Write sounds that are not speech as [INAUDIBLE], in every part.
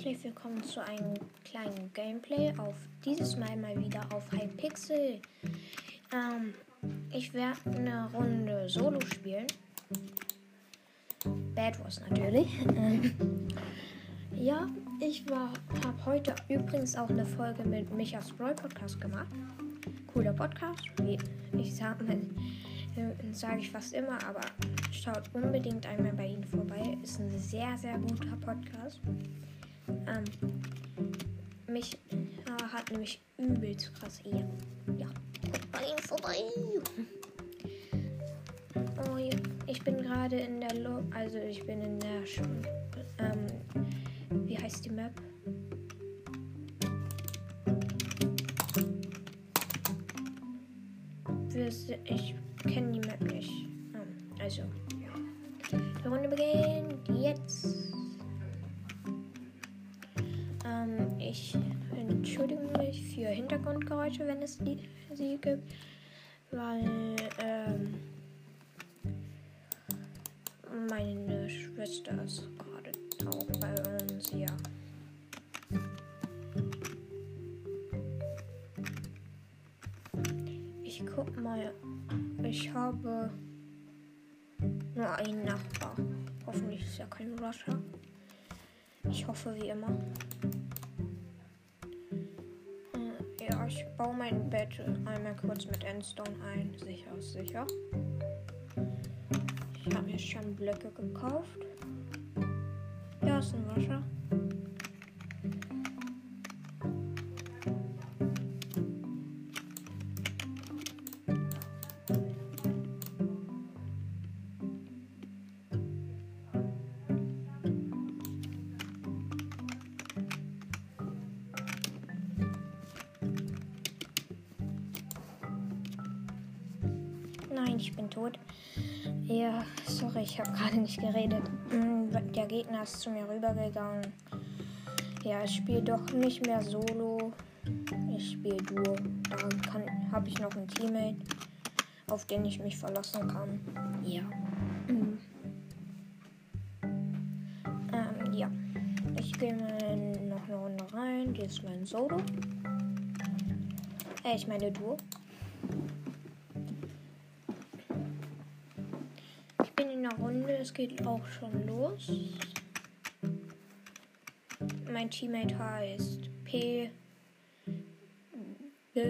herzlich willkommen zu einem kleinen Gameplay auf dieses Mal mal wieder auf Hypixel. Ähm, ich werde eine Runde Solo spielen. Bad Wars natürlich. Ähm, ja, ich habe heute übrigens auch eine Folge mit Michas Brawl Podcast gemacht. Cooler Podcast, wie ich sage [LAUGHS] äh, sag ich fast immer, aber schaut unbedingt einmal bei ihnen vorbei. Ist ein sehr, sehr guter Podcast. Ähm, mich äh, hat nämlich übelst krass eher. Ja, bei vorbei. Oh, ich bin gerade in der Lo also ich bin in der Sch ähm, wie heißt die Map? Ich kenne die gibt, weil ähm, meine Schwester ist gerade taub bei uns, ja. Ich guck mal, ich habe nur einen Nachbar. Hoffentlich ist er kein Rusher. Ich hoffe wie immer. Baue mein Bett einmal kurz mit Endstone ein. Sicher ist sicher. Ich habe mir schon Blöcke gekauft. Ja, ist ein Wascher. Nicht geredet. Mm, der Gegner ist zu mir rübergegangen. Ja, ich spiele doch nicht mehr solo. Ich spiele Duo. Da habe ich noch einen Teammate, auf den ich mich verlassen kann. Ja. Mhm. Ähm, ja. Ich gehe mal noch eine Runde rein. Die ist mein Solo. Äh, ich meine Duo. In der Runde. Es geht auch schon los. Mein Teammate heißt P B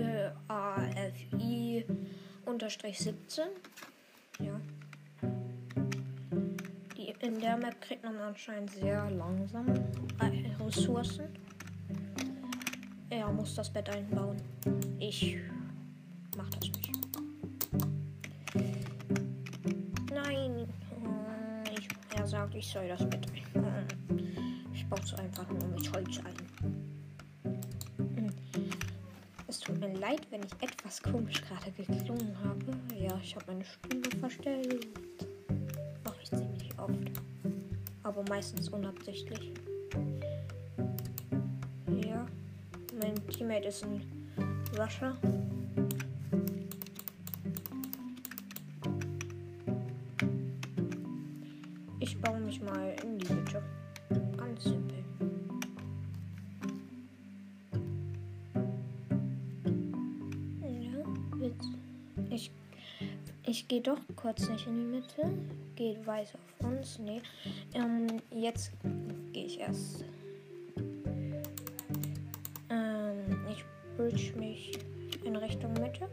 A F I unterstrich 17. Ja. Die, in der Map kriegt man anscheinend sehr langsam Ressourcen. Er muss das Bett einbauen. Ich mach das nicht. Sagt, ich soll das mit. Ich baue es einfach nur mit Holz ein. Es tut mir leid, wenn ich etwas komisch gerade geklungen habe. Ja, ich habe meine Stimme verstellt. Mache ich ziemlich oft. Aber meistens unabsichtlich. Ja. Mein Teammate ist ein Rusher. Ich gehe doch kurz nicht in die Mitte. Geht weiß auf uns. Nee. Ähm, jetzt gehe ich erst. Ähm, ich bridge mich in Richtung Mitte.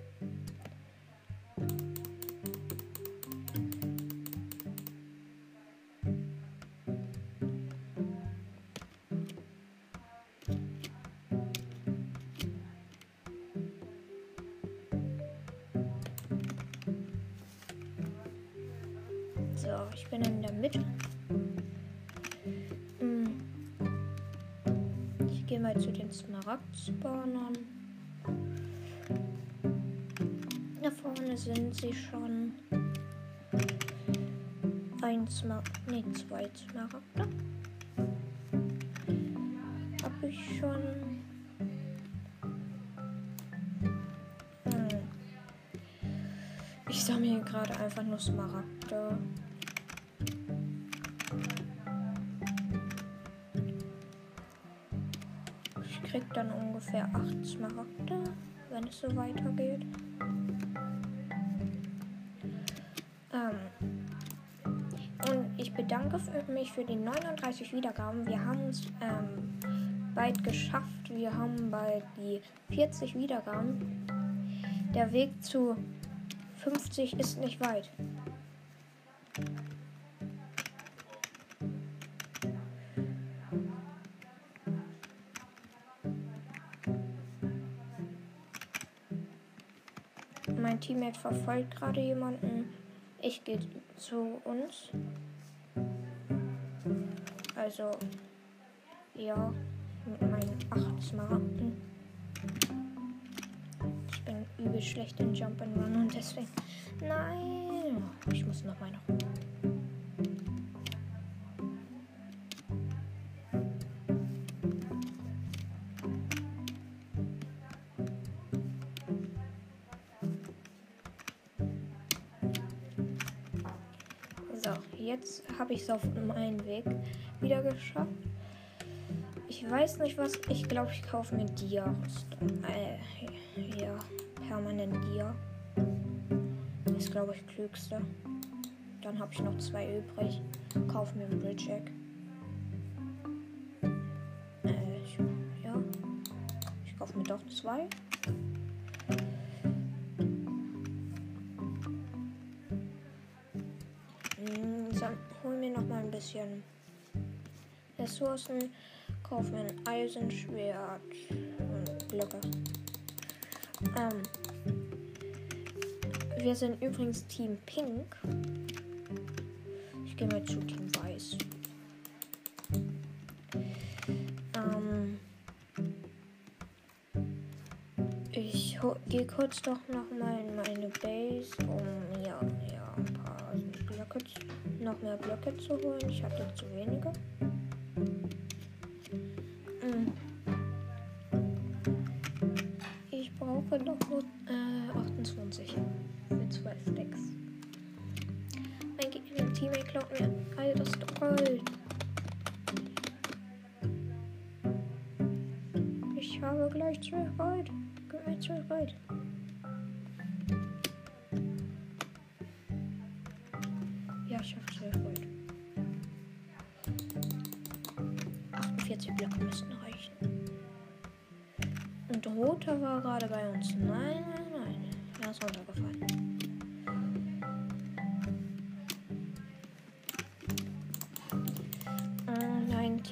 Smaragd-Spawnern. Da vorne sind sie schon. Ein Smaragd. Ne, zwei Smaragde. Hab ich schon. Hm. Ich sammle gerade einfach nur Smaragde. Ungefähr 8 Smaragde, wenn es so weitergeht. Ähm, und ich bedanke mich für die 39 Wiedergaben. Wir haben es ähm, bald geschafft. Wir haben bald die 40 Wiedergaben. Der Weg zu 50 ist nicht weit. Mein Teammate verfolgt gerade jemanden. Ich gehe zu uns. Also, ja, mit meinen acht Smaragden. Ich bin übel schlecht in Jump and Run und deswegen. Nein! Ich muss noch meine Runde. Jetzt habe ich es auf meinen Weg wieder geschafft. Ich weiß nicht was. Ich glaube, ich kaufe mir Dia-Rüstung. Äh, ja, permanent Dia. Ist, glaube ich, klügste. Dann habe ich noch zwei übrig. Kaufe mir einen Äh, ich, ja. Ich kaufe mir doch zwei. Bisschen Ressourcen, kaufe mir ein Eisenschwert und Blöcke. Ähm, wir sind übrigens Team Pink. Ich gehe mal zu Team Weiß. Ähm, ich gehe kurz doch noch mal in meine Base, um noch mehr Blöcke zu holen. Ich hatte zu wenige.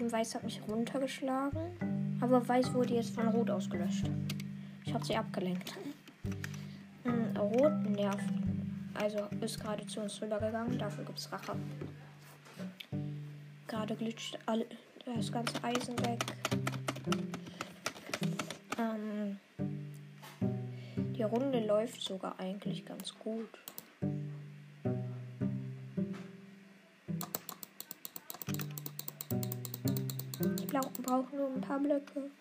Team Weiß hat mich runtergeschlagen. Aber Weiß wurde jetzt von Rot ausgelöscht. Ich habe sie abgelenkt. Hm, Rot nervt also ist gerade zu uns rübergegangen. Dafür gibt es Rache. Gerade glitscht alle, das ganze Eisen weg. Ähm, die Runde läuft sogar eigentlich ganz gut. Brauche nur ein paar Blöcke.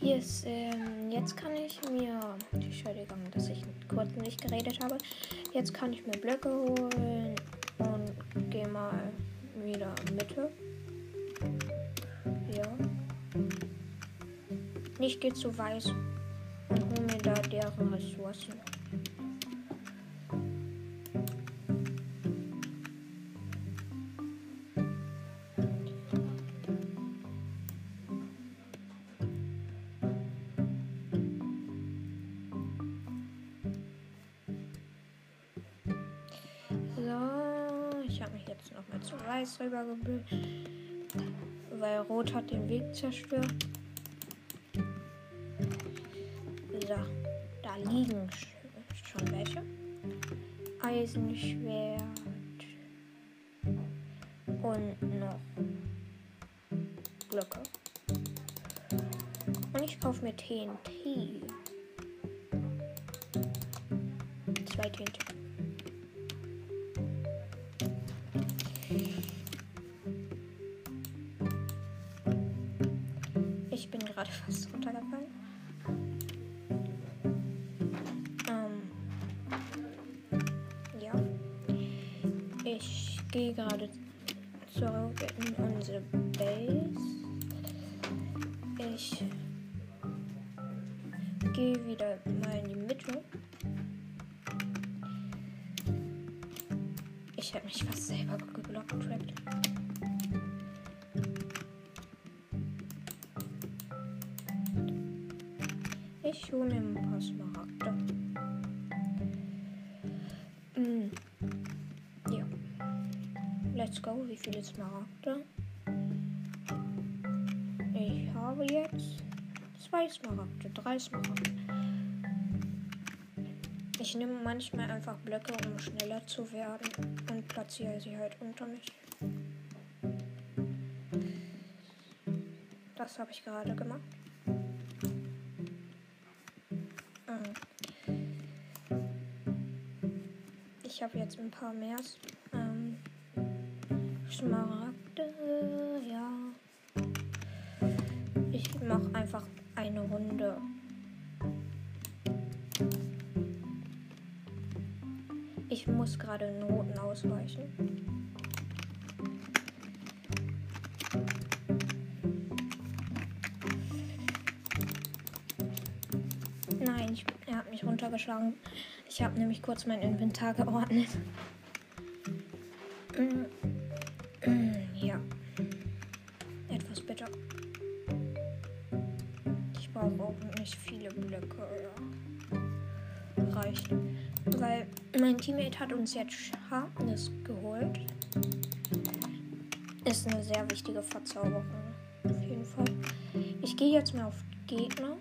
Yes, ähm, jetzt kann ich mir. Entschuldigung, dass ich kurz nicht geredet habe. Jetzt kann ich mir Blöcke holen gehe mal wieder Mitte. Ja. Nicht geht zu weiß und hole mir da deren Ressourcen. Weiß rübergebildet. Weil Rot hat den Weg zerstört. So, da liegen schon welche. Eisenschwert. Und noch Blöcke. Und ich kaufe mir TNT. Gerade zurück in unsere Base. Ich gehe wieder mal in die Mitte. Ich habe mich fast selber geblockt. Ich hole mir ein paar Smaragde. Go. Wie viele Smaragde? Ich habe jetzt zwei Smaragde, drei Smaragde. Ich nehme manchmal einfach Blöcke, um schneller zu werden und platziere sie halt unter mich. Das habe ich gerade gemacht. Ich habe jetzt ein paar mehr ähm, Schmaragde. Ja. Ich mache einfach eine Runde. Ich muss gerade einen roten ausweichen. Nein, ich, er hat mich runtergeschlagen. Ich habe nämlich kurz mein Inventar geordnet. Mm, Brauche auch nicht viele Blöcke. Reicht. Weil mein Teammate hat uns jetzt Sharpness geholt. Ist eine sehr wichtige Verzauberung. Auf jeden Fall. Ich gehe jetzt mal auf Gegner.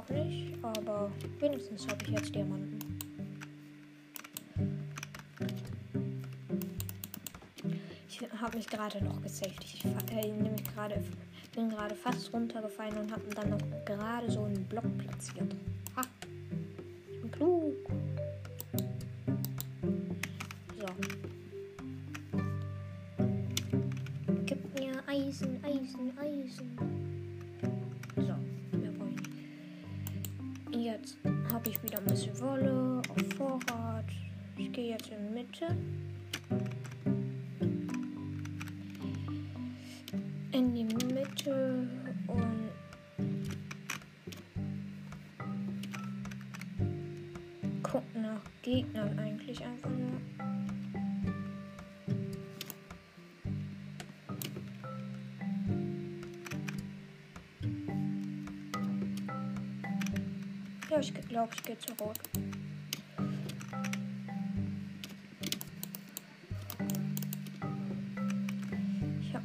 Doch nicht, aber wenigstens habe ich jetzt Diamanten. Ich habe mich gerade noch gesaved. Ich äh, nämlich bin gerade fast runtergefallen und habe dann noch gerade so einen Block platziert. Guck nach Gegnern eigentlich einfach nur. Ja, ich glaube, ich gehe zurück. Ich hab,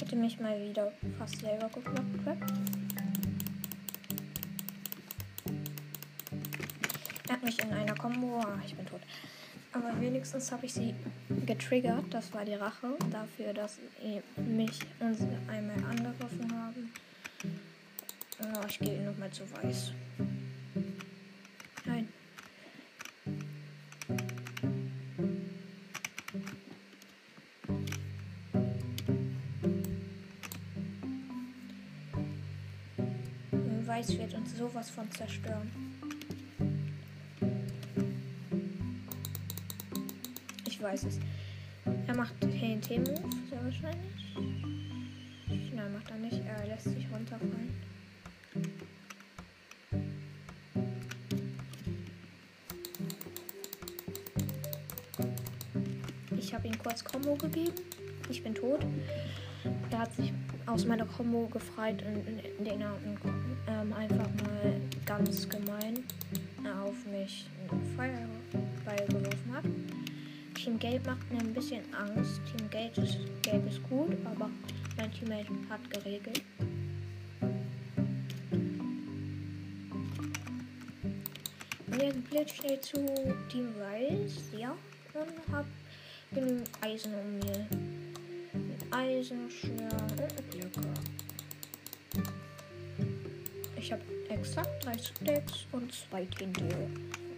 hätte mich mal wieder fast selber geblockt. In einer Combo. Ah, ich bin tot. Aber wenigstens habe ich sie getriggert. Das war die Rache dafür, dass sie mich einmal angegriffen haben. Oh, ich gehe nochmal zu weiß. Nein. Weiß wird uns sowas von zerstören. Ich weiß es. Er macht TNT-Move, sehr wahrscheinlich. Nein, macht er nicht. Er lässt sich runterfallen. Ich habe ihm kurz Combo gegeben. Ich bin tot. Er hat sich aus meiner Combo gefreit, indem er ähm, einfach mal ganz gemein auf mich einen Feuerball geworfen hat. Team Gelb macht mir ein bisschen Angst. Team Gelb ist, Gelb ist gut, aber mein Teammate hat geregelt. Und jetzt blitz schnell zu Team Weiß, ja, und hab genügend Eisen um mir. Eisenschwert und Blöcke. Ich ich habe exakt drei Stacks und zwei Tinte.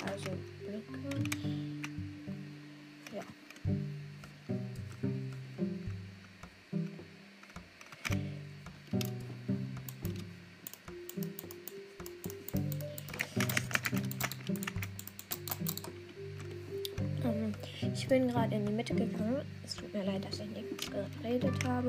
Also Blöcke.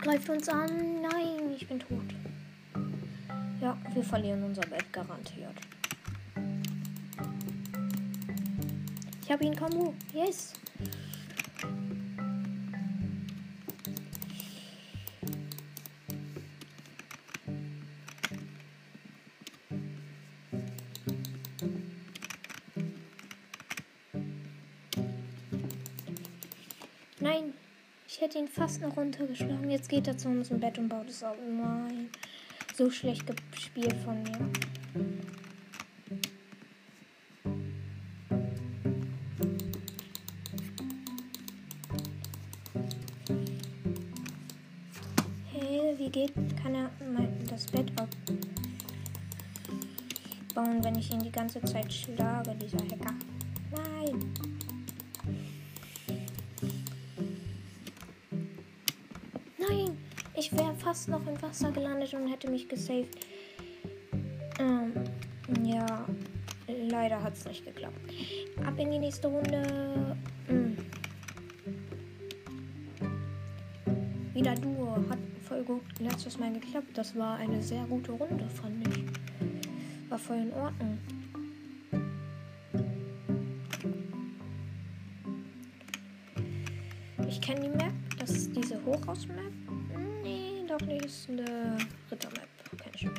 greift uns an. Nein, ich bin tot. Ja, wir verlieren unser Bett garantiert. Ich habe ihn Kamu. Yes. Fast noch runtergeschlagen. Jetzt geht er zu uns im Bett und baut es auf. Nein. So schlecht gespielt von mir. Hey, wie geht, kann er das Bett abbauen, wenn ich ihn die ganze Zeit schlage, dieser Hacker? Ich wäre fast noch im Wasser gelandet und hätte mich gesaved. Ähm, ja, leider hat es nicht geklappt. Ab in die nächste Runde. Hm. Wieder Duo. Hat voll gut letztes Mal geklappt. Das war eine sehr gute Runde, fand ich. War voll in Ordnung. Ich kenne die Map. Das ist diese Hochhaus-Map. Ist eine Ritter-Map. Ich auch.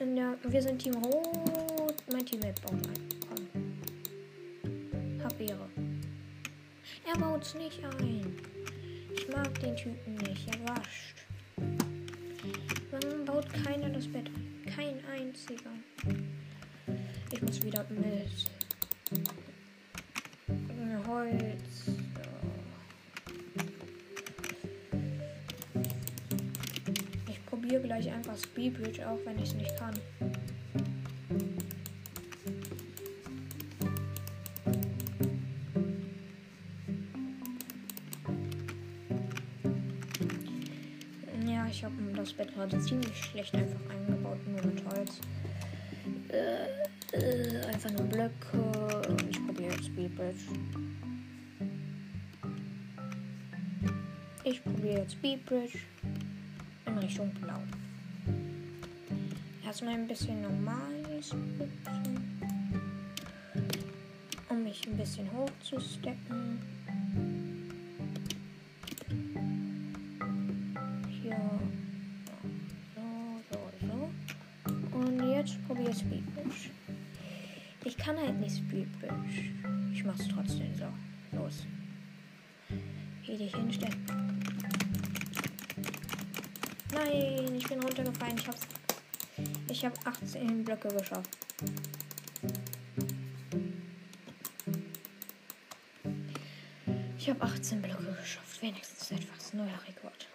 Und ja, wir sind Team Rot. Mein Teammate baut ein. Komm. Hab. Er baut's nicht ein. Ich mag den Typen nicht. Er wascht. Warum baut keiner das Bett ein? Kein einziger. Gleich einfach Speedbridge, auch wenn ich es nicht kann. Ja, ich habe das Bett gerade ziemlich schlecht einfach eingebaut, nur mit Holz. Äh, äh, einfach nur Blöcke. Ich probiere jetzt Speedbridge. Ich probiere jetzt Speedbridge in Richtung Blau. Erstmal ein bisschen normales um mich ein bisschen hoch zu stecken. Und jetzt probiere. Ich kann halt nicht Speedbridge. Ich mach's trotzdem so. Los. Hier dich hinstellen. Nein, ich bin runtergefallen. Ich hab's. Ich habe 18 Blöcke geschafft. Ich habe 18 Blöcke geschafft. Wenigstens etwas neuer Rekord.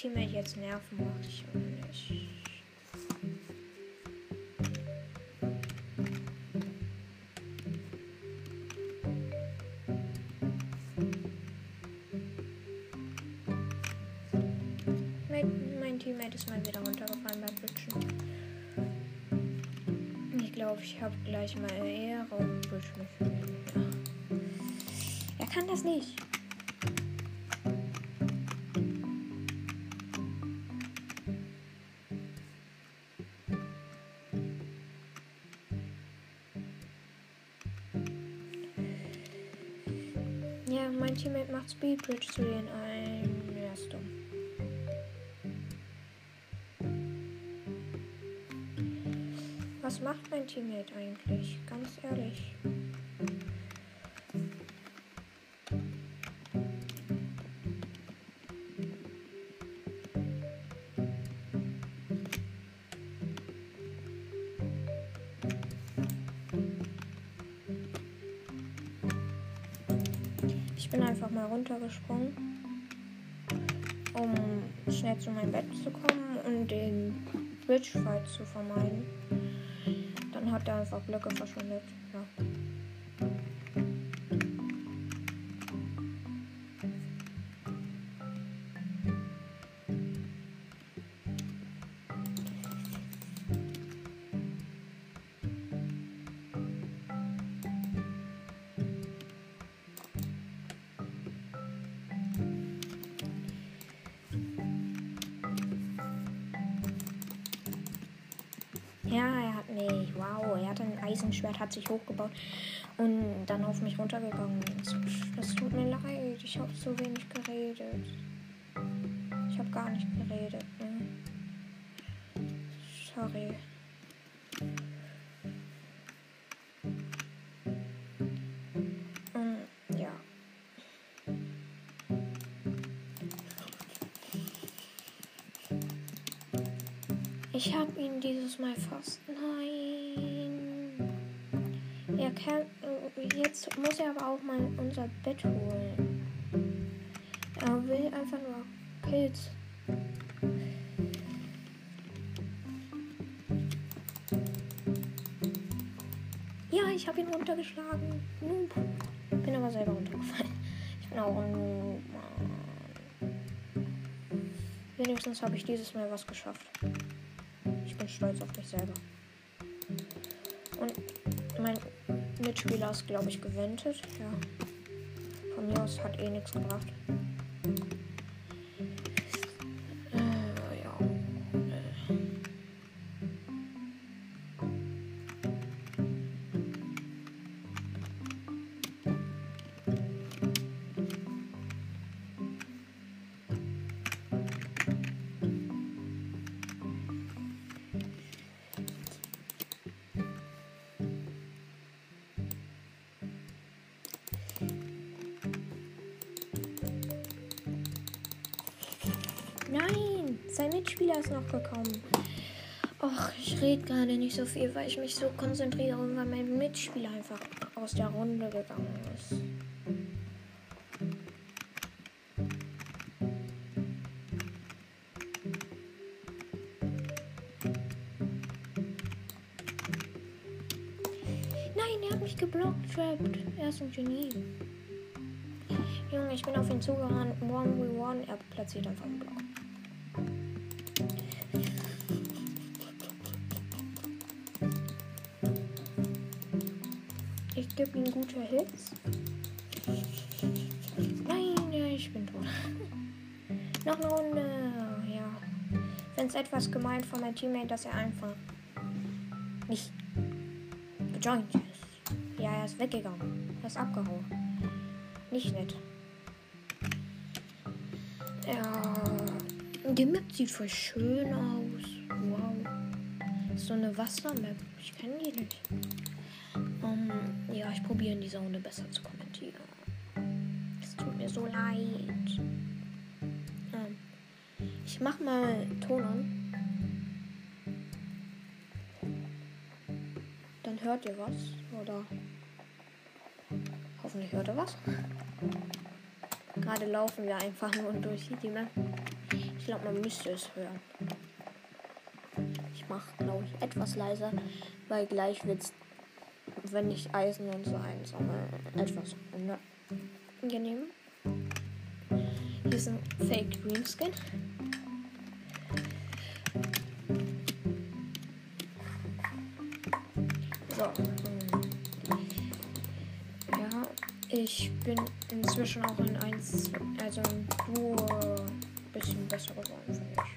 Teammate jetzt nerven, muss ich auch nicht. Teammate ist mal wieder runtergefallen beim Butchen. Ich glaube, ich habe gleich mal Ehre und Butchen. Ja. Er kann das nicht. Mein Teammate macht Speedbridge zu den ein. Ja, ist dumm. Was macht mein Teammate eigentlich? Ganz ehrlich. Ich bin einfach mal runtergesprungen, um schnell zu meinem Bett zu kommen und den Bridge Fight zu vermeiden. Dann hat er einfach Blöcke verschwendet. Hat sich hochgebaut und dann auf mich runtergegangen. Das tut mir leid, ich habe so wenig geredet. Ich habe gar nicht geredet. Ne? Sorry. Ich habe ihn dieses Mal fast. Nein. Er kann. Jetzt muss er aber auch mal unser Bett holen. Er will einfach nur Pilz. Ja, ich habe ihn runtergeschlagen. Noob. Bin aber selber runtergefallen. Ich bin auch ein Noob. Wenigstens habe ich dieses Mal was geschafft. Ich bin stolz auf mich selber. Und mein Mitspieler ist, glaube ich, gewendet. Ja. Von mir aus hat eh nichts gebracht. Gerade nicht so viel, weil ich mich so konzentriere, weil mein Mitspieler einfach aus der Runde gegangen ist. Nein, er hat mich geblockt, trapped. Er ist ein Genie. Junge, ich bin auf ihn zugerannt. One we one. Er platziert einfach einen Block. Gebe ihm gute Hits. Nein, ich bin tot. [LAUGHS] Noch eine Runde. Ja. Finde es etwas gemein von meinem Teammate, dass er einfach nicht gejoint ist. Ja, er ist weggegangen. Er ist abgehauen. Nicht nett. Ja. Die Map sieht voll schön aus. Wow. So eine Wassermap. Ich kenne die nicht. Ja, ich probiere in dieser Runde besser zu kommentieren. Es tut mir so leid. Ähm, ich mach mal Ton an. Dann hört ihr was. Oder hoffentlich hört ihr was. Gerade laufen wir einfach nur durch die Map. Ich glaube, man müsste es hören. Ich mache, glaube ich, etwas leiser, weil gleich wird es, wenn ich Eisen und so einsammle, etwas ne? unangenehm. Hier ist ein Fake Dream Skin. So. Ja, ich bin inzwischen auch in eins, also ein Duo ein bisschen besser geworden, finde ich.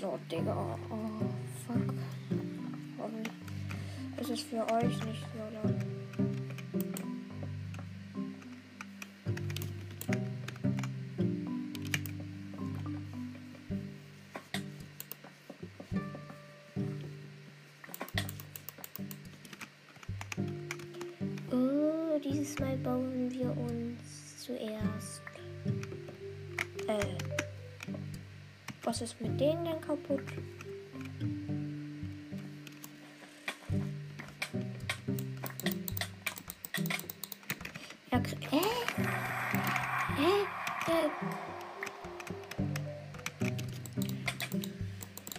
Laut, Digga. Oh, fuck. Hoffentlich ist es für euch nicht so Ist mit denen denn kaputt? Er krie- Hä? Äh.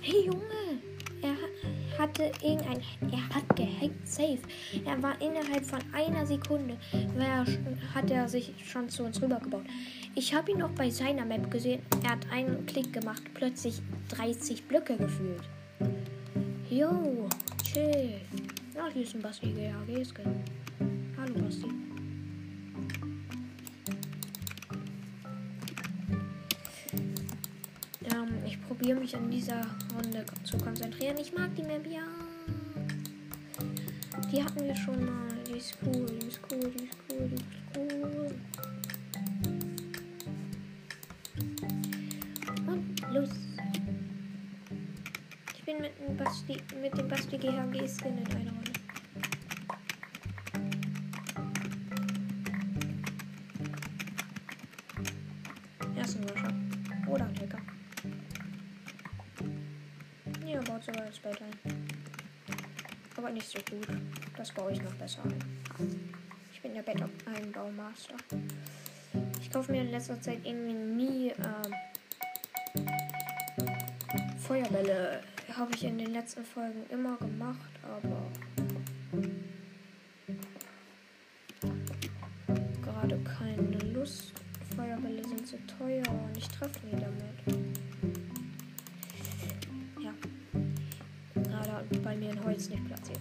Hey Junge! Er ha- hatte irgendein. Er hat gehackt safe. Er war innerhalb von einer Sekunde. Hat er sich schon zu uns rübergebaut. Ich habe ihn noch bei seiner Map gesehen. Er hat einen Klick gemacht. Plötzlich 30 Blöcke gefühlt. Jo, chill. Ja, hier ist ein Basti GHG-Skin. Hallo Basti. Ähm, ich probiere mich in dieser Runde zu konzentrieren. Ich mag die Map, ja. Die hatten wir schon mal. Die ist cool, die ist cool, die ist cool, die ist cool. Mit dem Basti GHG Skin in einer Runde. Ersten Wascher. Oder ein Hacker. Ja, baut sogar das Bett ein. Aber nicht so gut. Das baue ich noch besser ein. Ich bin der Bett ein Baumaster. Ich kaufe mir in letzter Zeit irgendwie nie ähm, Feuerbälle. Habe ich in den letzten Folgen immer gemacht, aber gerade keine Lust. Feuerbälle sind so teuer und ich treffe nie damit. Ja. Gerade bei mir in Holz nicht platziert.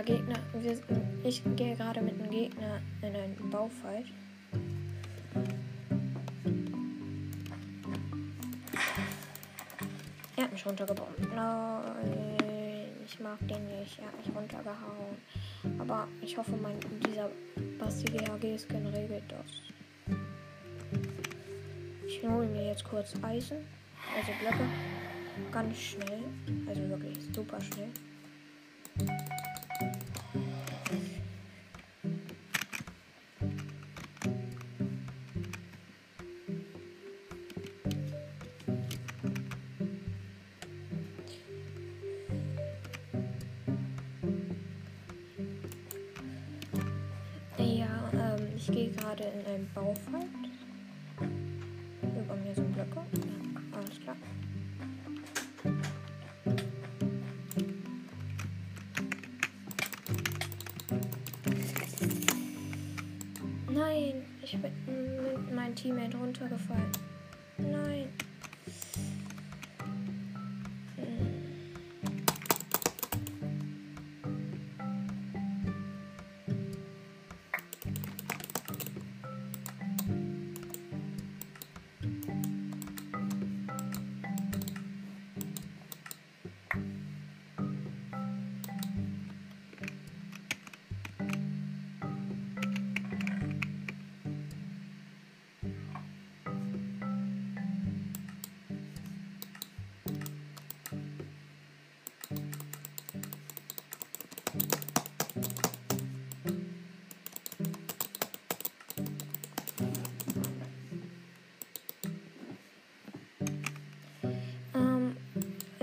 Der Gegner, wir, ich gehe gerade mit dem Gegner in einen Baufight. Er hat mich runtergebombt. Nein, ich mag den nicht. Er hat mich runtergehauen. Aber ich hoffe, mein, dieser Basti GHG-Skin regelt das. Ich hole mir jetzt kurz Eisen, also Blöcke. Ganz schnell. Also wirklich super schnell. In einen Baufight. Über mir sind Blöcke. Alles klar. Nein, ich bin mit meinem Teammate runtergefallen.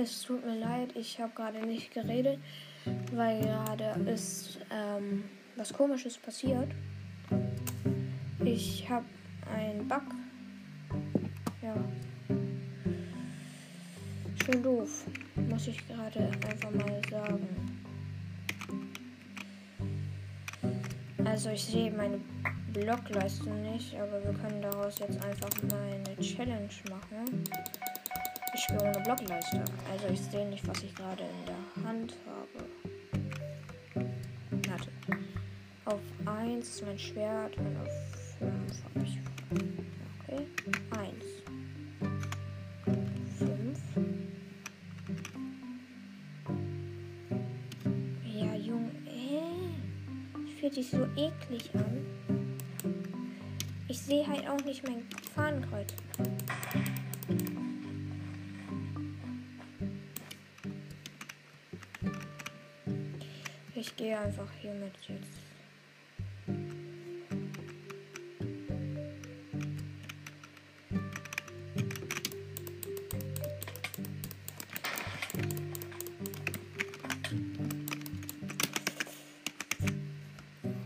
Es tut mir leid, ich habe gerade nicht geredet, weil gerade ist ähm, was Komisches passiert. Ich habe einen Bug. Ja. Schön doof, muss ich gerade einfach mal sagen. Also ich sehe meine Blockleiste nicht, aber wir können daraus jetzt einfach mal eine Challenge machen. Ich spiele ohne Blockleiste. Also ich sehe nicht, was ich gerade in der Hand habe. Warte. Auf 1 ist mein Schwert und auf 5 habe ich. Okay. 1. 5. Ja, Junge. Äh, fühlt sich so eklig an. Ich sehe halt auch nicht mein Fahnenkreuz. Gehe einfach hiermit jetzt.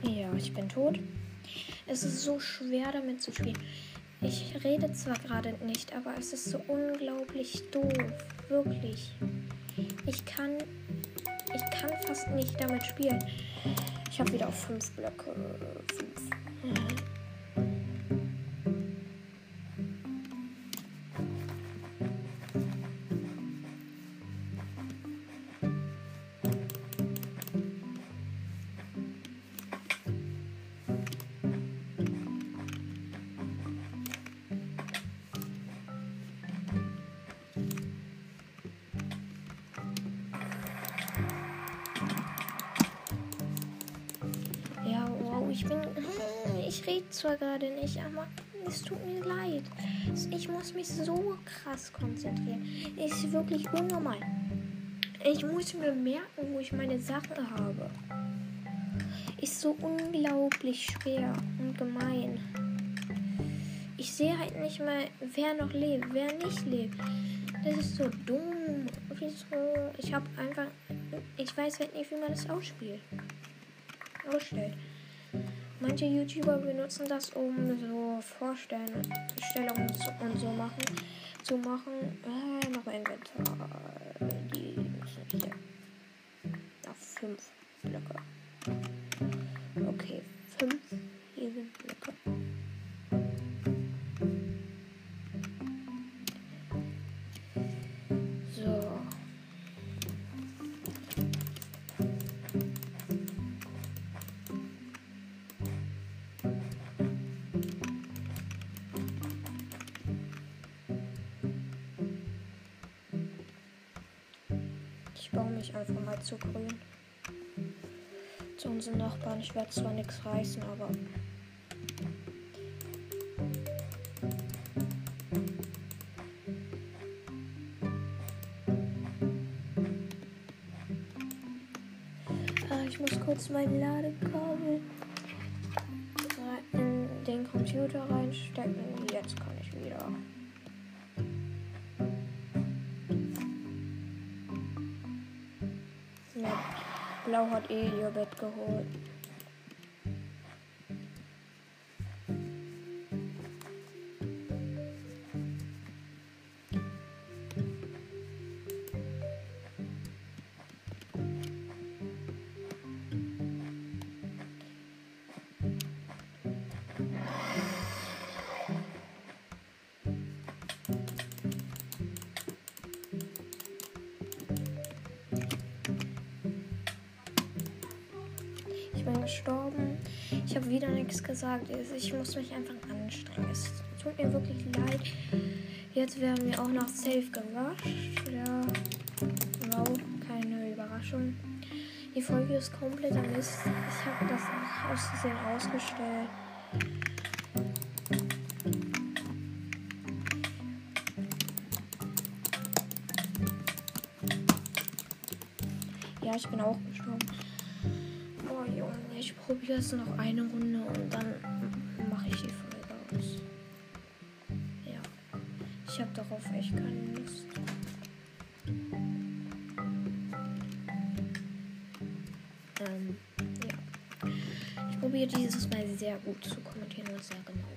Ja, ich bin tot. Es ist so schwer damit zu spielen. Ich rede zwar gerade nicht, aber es ist so unglaublich doof. Wirklich. Ich kann ich kann fast nicht damit spielen. Ich habe wieder auf 5 Blöcke. 5. zwar gerade nicht, aber es tut mir leid. Ich muss mich so krass konzentrieren. Ist wirklich unnormal. Ich muss mir merken, wo ich meine Sachen habe. Ist so unglaublich schwer und gemein. Ich sehe halt nicht mal, wer noch lebt, wer nicht lebt. Das ist so dumm. Wieso? Ich habe einfach. Ich weiß halt nicht, wie man das ausspielt. Ausstellt. Manche YouTuber benutzen das, um so Vorstellungen und so machen, zu machen. Äh, noch Inventar. Die ist nicht da. Auf 5. zu grün. Zu unseren Nachbarn. Ich werde zwar nichts reißen, aber. Ah, ich muss kurz mein Ladekabel in den Computer reinstecken. Blau hat eh ihr Bett geholt. Gesagt. Ich muss mich einfach anstrengen. Es tut mir wirklich leid. Jetzt werden wir auch noch safe gerusht. Ja, wow, keine Überraschung. Die Folge ist komplett am Mist. Ich habe das aus Versehen ausgestellt. jetzt noch eine Runde und dann mache ich die Folge aus. Ja. Ich habe darauf echt keine Lust. Ähm, ja. Ich probiere dieses Mal sehr gut zu kommentieren und sehr genau.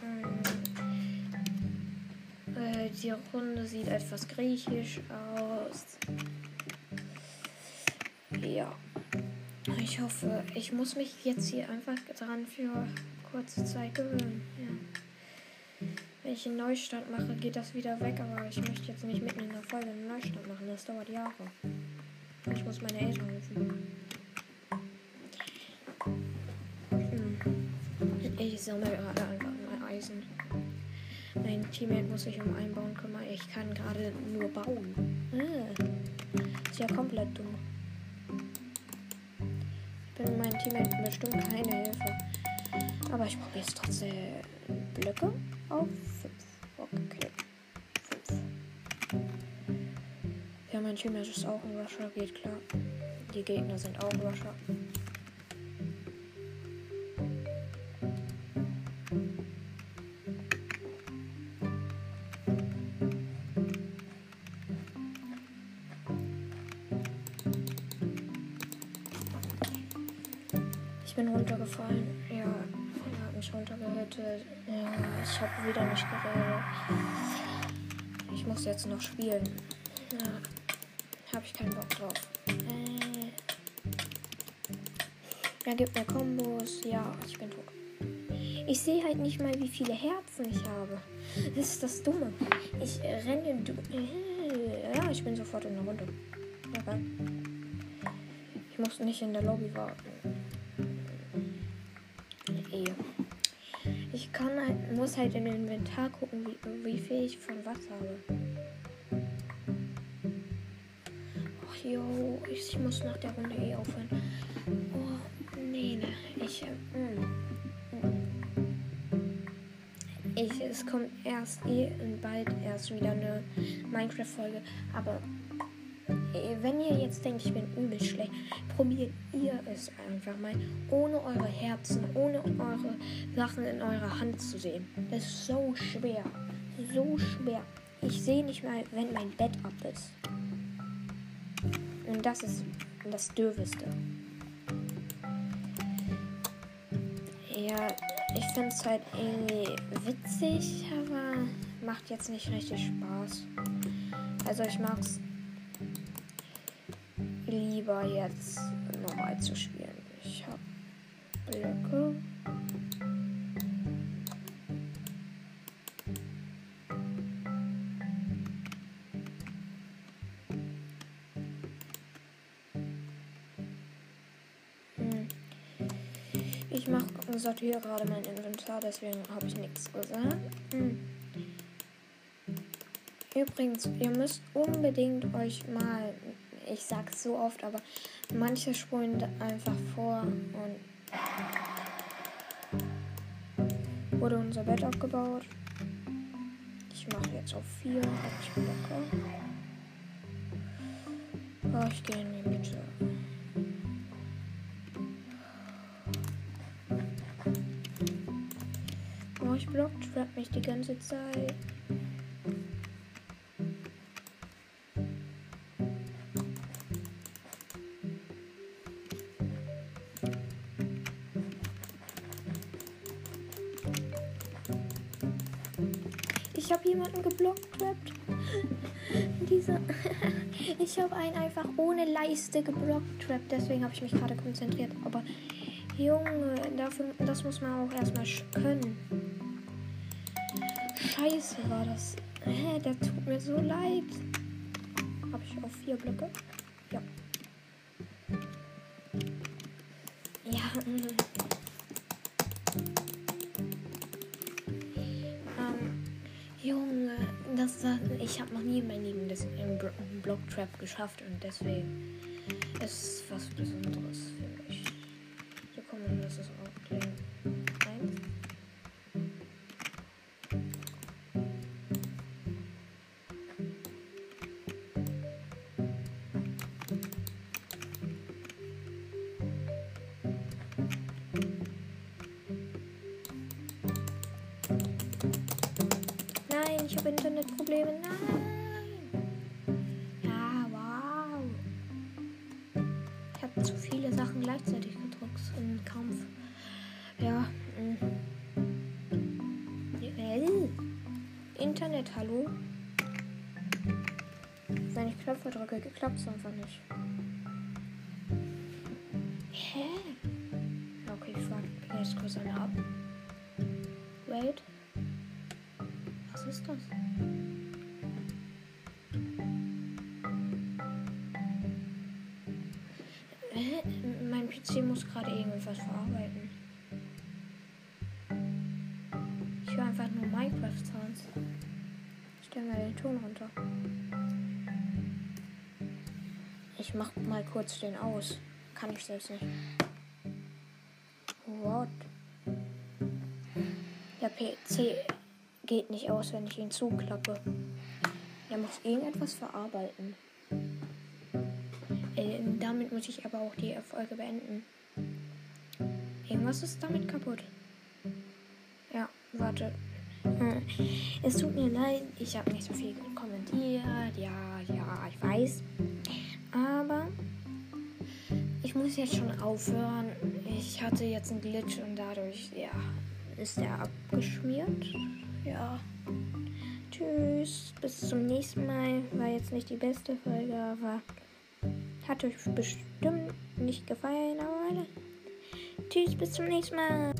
Hm. Äh, die Runde sieht etwas griechisch aus. Ja. Ich hoffe, ich muss mich jetzt hier einfach dran für kurze Zeit gewöhnen. Ja. Wenn ich einen Neustart mache, geht das wieder weg, aber ich möchte jetzt nicht mitten in der Folge einen Neustart machen. Das dauert Jahre. Ich muss meine Eltern rufen. Hm. Ich sammle gerade einfach mal Eisen. Mein Teammate muss sich um Einbauen kümmern. Ich kann gerade nur bauen. Ah. Ist ja komplett dumm. Teammate bestimmt keine Hilfe. Aber ich probiere es trotzdem. Blöcke auf 5. Okay. 5. Ja, mein Teammate ist auch ein Rusher, geht klar. Die Gegner sind auch Rusher. Er runtergehittet. Ja, ich habe wieder nicht geredet. Ich muss jetzt noch spielen. Ja, habe ich keinen Bock drauf. Äh. Er gibt mir Kombos. Ja, ich bin tot. Ich sehe halt nicht mal, wie viele Herzen ich habe. Das ist das Dumme. Ich renne. Du äh, ja, ich bin sofort in der Runde. Okay. Ich muss nicht in der Lobby warten. Eh. Ich kann halt, muss halt in den Inventar gucken, wie, wie viel ich von was habe. Ach jo, ich muss nach der Runde eh aufhören. Oh, nee, ne. Ich, äh, mm, mm. ich, es kommt erst eh bald erst wieder eine Minecraft-Folge, aber äh, wenn ihr jetzt denkt, ich bin übel schlecht, probiert es einfach mal, ohne eure Herzen, ohne eure Sachen in eurer Hand zu sehen. Das ist so schwer. So schwer. Ich sehe nicht mal, wenn mein Bett ab ist. Und das ist das Dürfeste. Ja, ich finde es halt irgendwie witzig, aber macht jetzt nicht richtig Spaß. Also ich mag es lieber jetzt normal zu spielen. Ich habe Blöcke. Hm. Ich mache sortiere gerade mein Inventar, deswegen habe ich nichts gesagt. Hm. Übrigens, ihr müsst unbedingt euch mal ich sag's so oft, aber manche spulen einfach vor und wurde unser Bett abgebaut. Ich mache jetzt auf 4, hab ich Blöcke. Oh, ich gehe in die Mitte. Oh, ich blockt, trap mich die ganze Zeit. Ich habe einen einfach ohne Leiste geblockt. Deswegen habe ich mich gerade konzentriert. Aber Junge, dafür, das muss man auch erstmal können. Scheiße war das. Hä, der tut mir so leid. Habe ich auch vier Blöcke? Ja. Ja. [LAUGHS] Ähm, Junge, das, das ich habe noch nie in meinem Leben das im Block Trap geschafft und deswegen ist es was Besonderes für mich. Hallo? Wenn ich Knöpfe drücke, klappt es einfach nicht. Hä? Okay, ich frage jetzt kurz eine ab. Wait. Was ist das? Hä? Mein PC muss gerade irgendwas verarbeiten. Mach mal kurz den aus. Kann ich selbst nicht. What? Der PC geht nicht aus, wenn ich ihn zuklappe. Er muss irgendetwas verarbeiten. Äh, damit muss ich aber auch die Folge beenden. Irgendwas ist damit kaputt. Ja, warte. Hm. Es tut mir leid, ich habe nicht so viel kommentiert. Ja, ja, ich weiß. Muss jetzt schon aufhören. Ich hatte jetzt einen Glitch und dadurch, ja, ist er abgeschmiert. Ja. Tschüss. Bis zum nächsten Mal. War jetzt nicht die beste Folge, aber hat euch bestimmt nicht gefallen. Aber Tschüss, bis zum nächsten Mal.